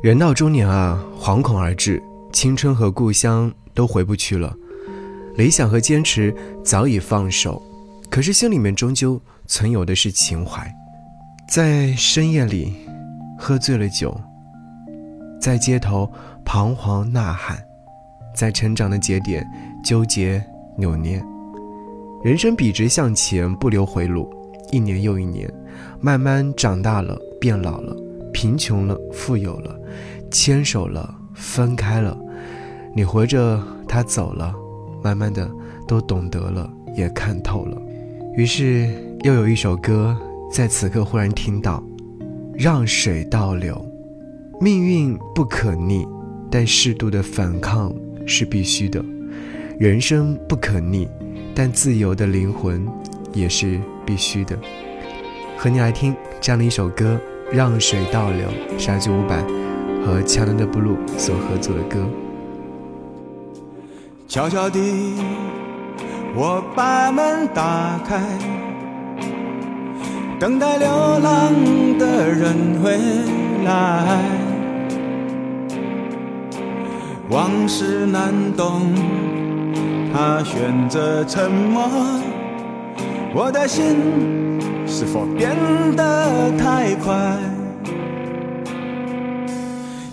人到中年啊，惶恐而至，青春和故乡都回不去了，理想和坚持早已放手，可是心里面终究存有的是情怀。在深夜里，喝醉了酒，在街头彷徨呐喊，在成长的节点纠结扭捏。人生笔直向前，不留回路。一年又一年，慢慢长大了，变老了，贫穷了，富有了，牵手了，分开了。你活着，他走了，慢慢的都懂得了，也看透了。于是，又有一首歌在此刻忽然听到：让水倒流，命运不可逆，但适度的反抗是必须的；人生不可逆。但自由的灵魂也是必须的。和你来听这样的一首歌，《让水倒流》，沙剧伍佰和乔丹的布鲁所合作的歌。悄悄地，我把门打开，等待流浪的人回来。往事难懂。他选择沉默，我的心是否变得太快？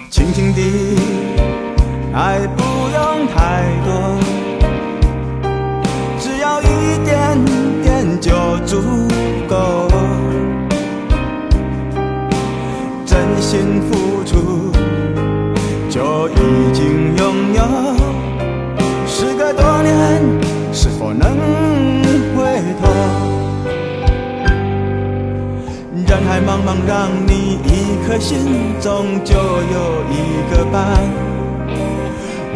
轻轻地，爱不用太多，只要一点点就足茫茫，让你一颗心，终究有一个伴。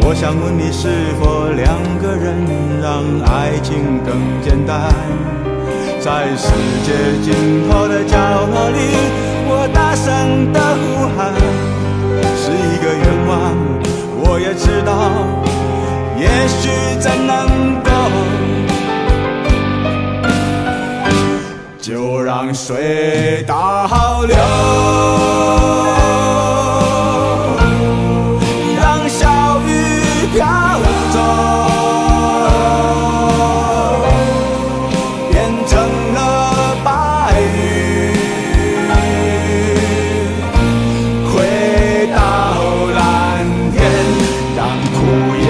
我想问你，是否两个人让爱情更简单？在世界尽头的角落里，我大声的呼喊，是一个愿望。我也知道。也许真让水倒流，让小雨飘走，变成了白云，回到蓝天，让枯叶。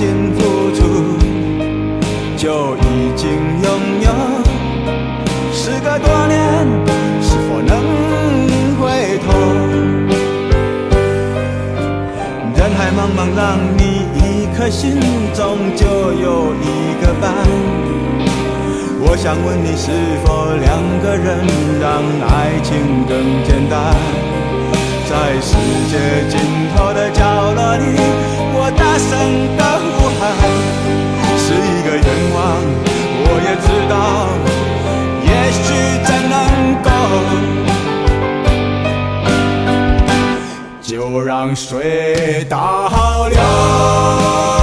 心付出就已经拥有。时隔多年，是否能回头？人海。茫茫，让你一颗心，终究有一个伴。我想问你，是否两个人让爱情更简单？在世界尽头的角落里，水倒流。